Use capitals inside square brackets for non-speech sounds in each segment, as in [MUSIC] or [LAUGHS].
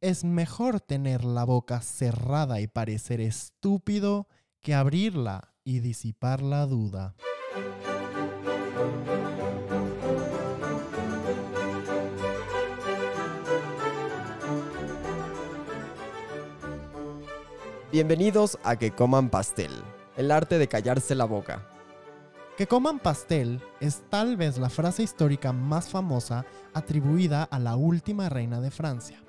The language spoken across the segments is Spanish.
Es mejor tener la boca cerrada y parecer estúpido que abrirla y disipar la duda. Bienvenidos a Que Coman Pastel, el arte de callarse la boca. Que coman pastel es tal vez la frase histórica más famosa atribuida a la última reina de Francia.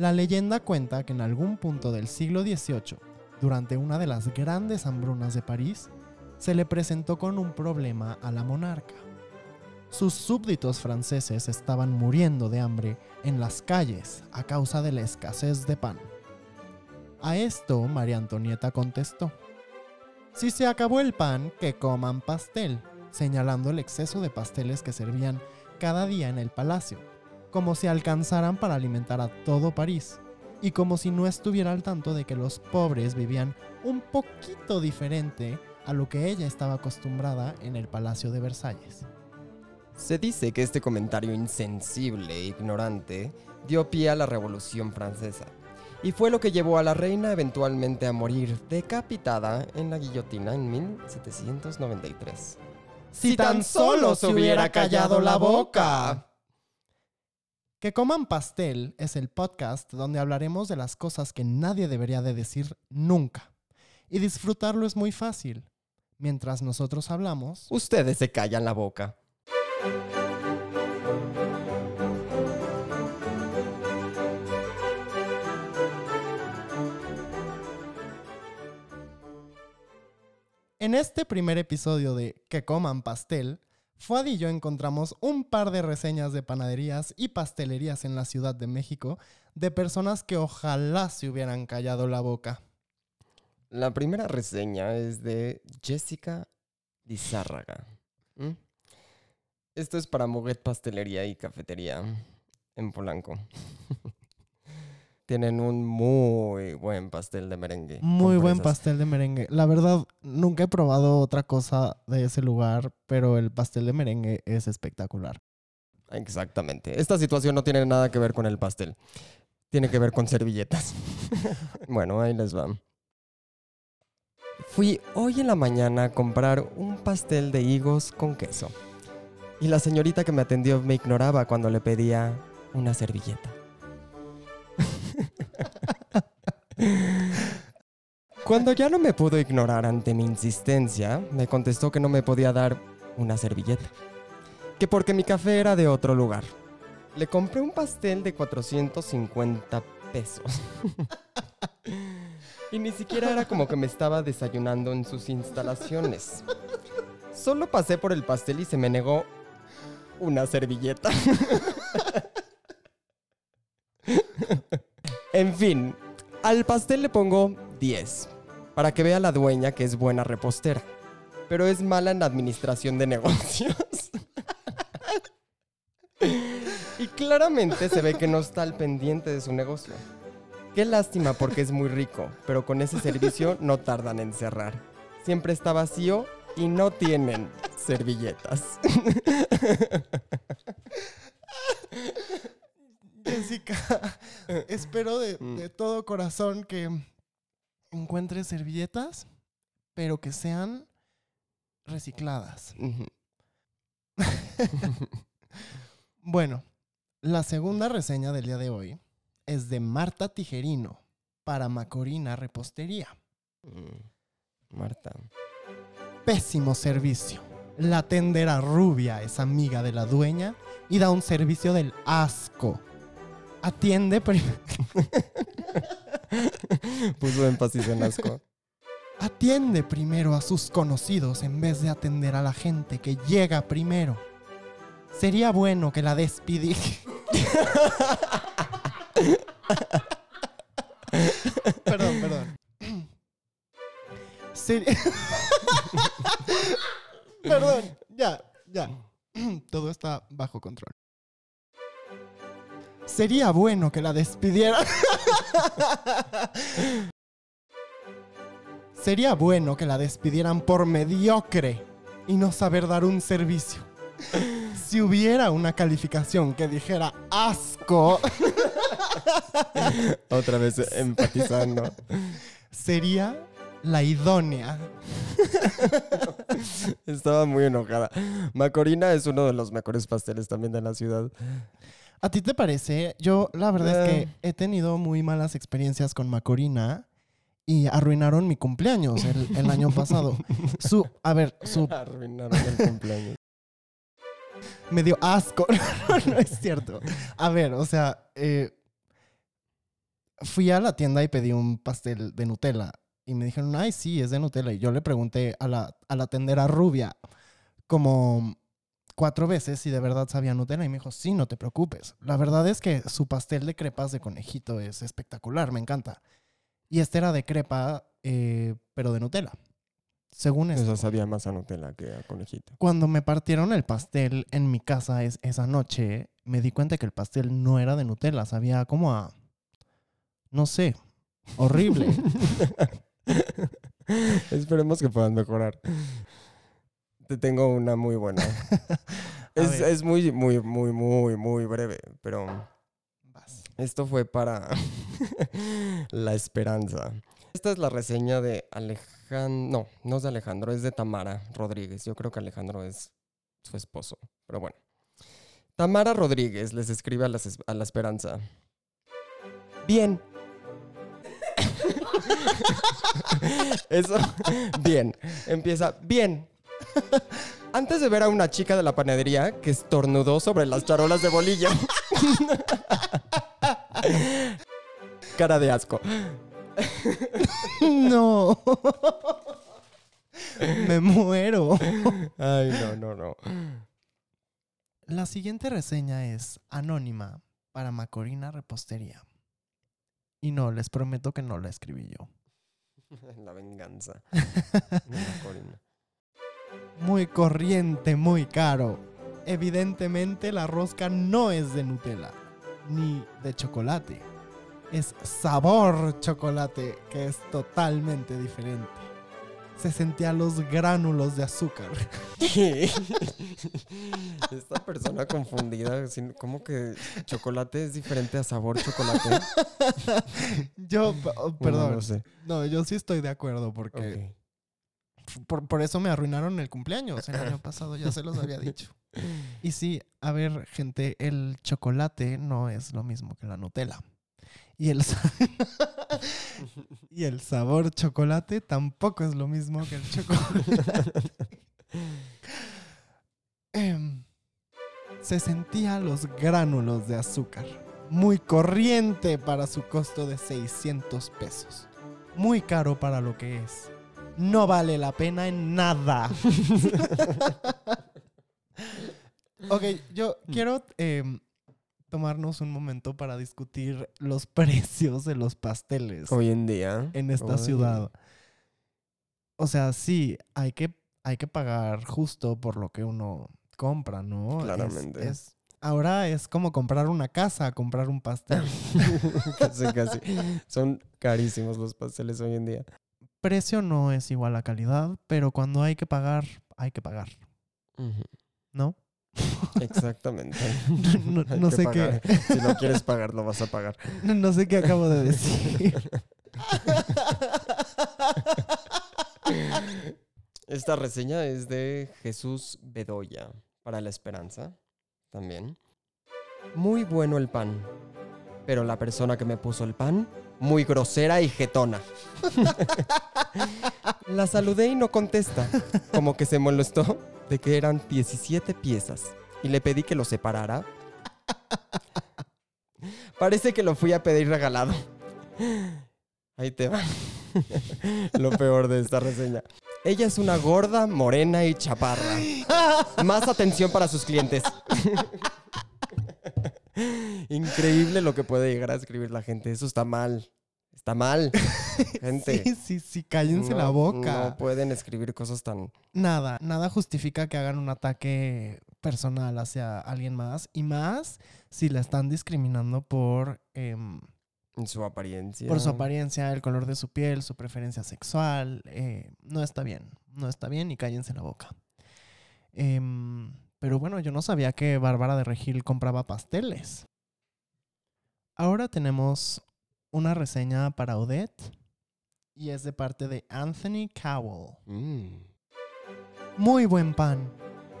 La leyenda cuenta que en algún punto del siglo XVIII, durante una de las grandes hambrunas de París, se le presentó con un problema a la monarca. Sus súbditos franceses estaban muriendo de hambre en las calles a causa de la escasez de pan. A esto María Antonieta contestó, si se acabó el pan, que coman pastel, señalando el exceso de pasteles que servían cada día en el palacio, como si alcanzaran para alimentar a todo París, y como si no estuviera al tanto de que los pobres vivían un poquito diferente a lo que ella estaba acostumbrada en el Palacio de Versalles. Se dice que este comentario insensible e ignorante dio pie a la Revolución Francesa y fue lo que llevó a la reina eventualmente a morir decapitada en la guillotina en 1793. Si tan solo se hubiera callado la boca. Que coman pastel es el podcast donde hablaremos de las cosas que nadie debería de decir nunca. Y disfrutarlo es muy fácil. Mientras nosotros hablamos, Ustedes se callan la boca. En este primer episodio de Que coman pastel, Fuad y yo encontramos un par de reseñas de panaderías y pastelerías en la Ciudad de México de personas que ojalá se hubieran callado la boca. La primera reseña es de Jessica Lizárraga. ¿Mm? Esto es para Moguet Pastelería y Cafetería en Polanco. Tienen un muy buen pastel de merengue. Muy buen pastel de merengue. La verdad, nunca he probado otra cosa de ese lugar, pero el pastel de merengue es espectacular. Exactamente. Esta situación no tiene nada que ver con el pastel. Tiene que ver con servilletas. [LAUGHS] bueno, ahí les va. Fui hoy en la mañana a comprar un pastel de higos con queso. Y la señorita que me atendió me ignoraba cuando le pedía una servilleta. Cuando ya no me pudo ignorar ante mi insistencia, me contestó que no me podía dar una servilleta que porque mi café era de otro lugar. Le compré un pastel de 450 pesos. [LAUGHS] y ni siquiera era como que me estaba desayunando en sus instalaciones. Solo pasé por el pastel y se me negó una servilleta. [LAUGHS] en fin, al pastel le pongo 10, para que vea la dueña que es buena repostera, pero es mala en administración de [LAUGHS] negocios. Y claramente se ve que no está al pendiente de su negocio. Qué lástima porque es muy rico, pero con ese servicio no tardan en cerrar. Siempre está vacío y no tienen servilletas. [LAUGHS] Jessica, [LAUGHS] espero de, de todo corazón que encuentres servilletas, pero que sean recicladas. [LAUGHS] Bueno, la segunda reseña del día de hoy es de Marta Tijerino para Macorina Repostería. Mm, Marta. Pésimo servicio. La tendera rubia es amiga de la dueña y da un servicio del asco. Atiende, pri- [LAUGHS] Puso énfasis en asco. atiende primero a sus conocidos en vez de atender a la gente que llega primero. Sería bueno que la despidi. [LAUGHS] perdón, perdón. Sería- [LAUGHS] perdón, ya, ya. Todo está bajo control. Sería bueno que la despidiera. Sería bueno que la despidieran por mediocre y no saber dar un servicio. Si hubiera una calificación que dijera asco, Otra vez empatizando. Sería la idónea. Estaba muy enojada. Macorina es uno de los mejores pasteles también de la ciudad. ¿A ti te parece? Yo la verdad es Eh. que he tenido muy malas experiencias con Macorina y arruinaron mi cumpleaños el, el año [LAUGHS] pasado. Su, a ver, su Arruinaron el cumpleaños. me dio asco. [LAUGHS] no es cierto. A ver, o sea, eh, fui a la tienda y pedí un pastel de Nutella. Y me dijeron, ay, sí, es de Nutella. Y yo le pregunté a la, a la tendera rubia como cuatro veces si de verdad sabía Nutella. Y me dijo, sí, no te preocupes. La verdad es que su pastel de crepas de conejito es espectacular, me encanta. Y este era de crepa, eh, pero de Nutella. Según esto. Eso sabía más a Nutella que a conejito. Cuando me partieron el pastel en mi casa es, esa noche, me di cuenta que el pastel no era de Nutella, sabía como a... No sé, horrible. [LAUGHS] Esperemos que puedan mejorar. Te tengo una muy buena. [LAUGHS] es, es muy, muy, muy, muy, muy breve, pero Vas. esto fue para [LAUGHS] La Esperanza. Esta es la reseña de Alejandro. No, no es de Alejandro, es de Tamara Rodríguez. Yo creo que Alejandro es su esposo, pero bueno. Tamara Rodríguez les escribe a, es- a La Esperanza. Bien. [LAUGHS] Eso, bien. Empieza, bien. [LAUGHS] Antes de ver a una chica de la panadería que estornudó sobre las charolas de bolillo. [LAUGHS] Cara de asco. [LAUGHS] no. me muero. Ay, no, no, no. La siguiente reseña es anónima para Macorina Repostería. Y no, les prometo que no la escribí yo. La venganza. de la Corina. Muy corriente, muy caro. Evidentemente la rosca no es de Nutella, ni de chocolate. Es sabor chocolate, que es totalmente diferente. Se sentía los gránulos de azúcar. ¿Qué? [LAUGHS] Esta persona confundida, ¿cómo que chocolate es diferente a sabor chocolate? [LAUGHS] Yo, oh, Bueno, perdón. no sé. No, yo sí estoy de acuerdo porque. Por, por eso me arruinaron el cumpleaños el año pasado, ya se los había dicho. [LAUGHS] Y sí, a ver, gente, el chocolate no es lo mismo que la Nutella. Y el, [LAUGHS] y el sabor chocolate tampoco es lo mismo que el chocolate. [LAUGHS] Em, se sentía los gránulos de azúcar. Muy corriente para su costo de 600 pesos. Muy caro para lo que es. No vale la pena en nada. [LAUGHS] ok, yo quiero em, tomarnos un momento para discutir los precios de los pasteles Hoy en día. en esta ciudad. O sea, sí, hay que, hay que pagar justo por lo que uno compra, ¿no? Es- Claramente. es- ahora es como comprar una casa, comprar un pastel. [LAUGHS] casi, casi. Son carísimos los pasteles hoy en día. Precio no es igual a calidad, pero cuando hay que pagar, hay que pagar. ¿no? Exactamente. [LAUGHS] No, sé pagar. qué, Si no quieres pagar, lo vas a pagar. no sé qué acabo de decir. Esta reseña es de Jesús Bedoya para La Esperanza también. Muy bueno el pan, pero la persona que me puso el pan, muy grosera y jetona. [LAUGHS] la saludé y no contesta, como que se molestó de que eran 17 piezas y le pedí que lo separara. Parece que lo fui a pedir regalado. Ahí te va. [LAUGHS] Lo peor de esta reseña. Ella es una gorda, morena y chaparra. Más atención para sus clientes. [LAUGHS] Increíble lo que puede llegar a escribir la gente. Eso está mal. Está mal. [LAUGHS] Gente. Sí, sí, sí, cállense no- la boca. No pueden escribir cosas tan. Nada, nada justifica que hagan un ataque personal hacia alguien más. Y más si la están discriminando por, en su apariencia. por su apariencia, el color de su piel, su preferencia sexual. eh, no está bien. No está bien y cállense la boca. Em, pero bueno, yo no sabía que Bárbara de Regil compraba pasteles. Ahora tenemos una reseña para Odette y es de parte de Anthony Cowell. Mm. Muy buen pan,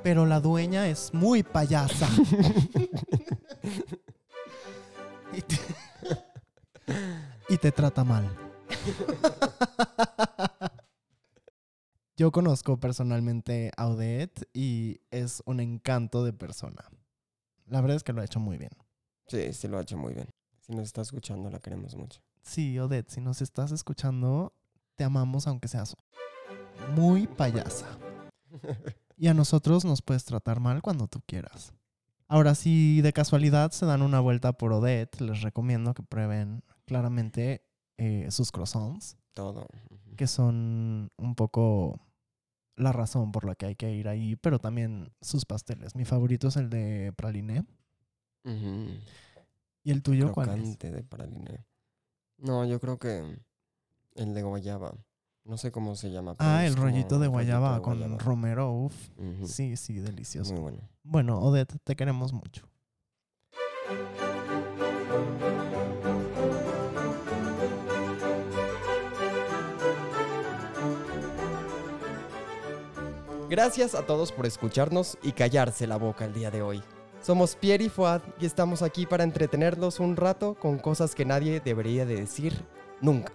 pero la dueña es muy payasa. [LAUGHS] y, te, y te trata mal. [LAUGHS] Yo conozco personalmente a Odette y es un encanto de persona. La verdad es que lo ha hecho muy bien. Sí, sí lo ha hecho muy bien. Si nos está escuchando, la queremos mucho. Sí, Odette, si nos estás escuchando, te amamos aunque seas muy payasa. Y a nosotros nos puedes tratar mal cuando tú quieras. Ahora, si de casualidad se dan una vuelta por Odette, les recomiendo que prueben claramente eh, sus croissants, Todo. Que son un poco la razón por la que hay que ir ahí, pero también sus pasteles. Mi favorito es el de praliné. ¿Y el tuyo cuál es? De praliné. No, yo creo que el de guayaba. No sé cómo se llama. pero Ah, el rollito de rollito guayaba con guayaba. romero, uf. Sí, sí, delicioso. Muy bueno. Bueno, Odette, te queremos mucho. Gracias a todos por escucharnos y callarse la boca el día de hoy. Somos Pierre y Fuad y estamos aquí para entretenerlos un rato con cosas que nadie debería de decir nunca.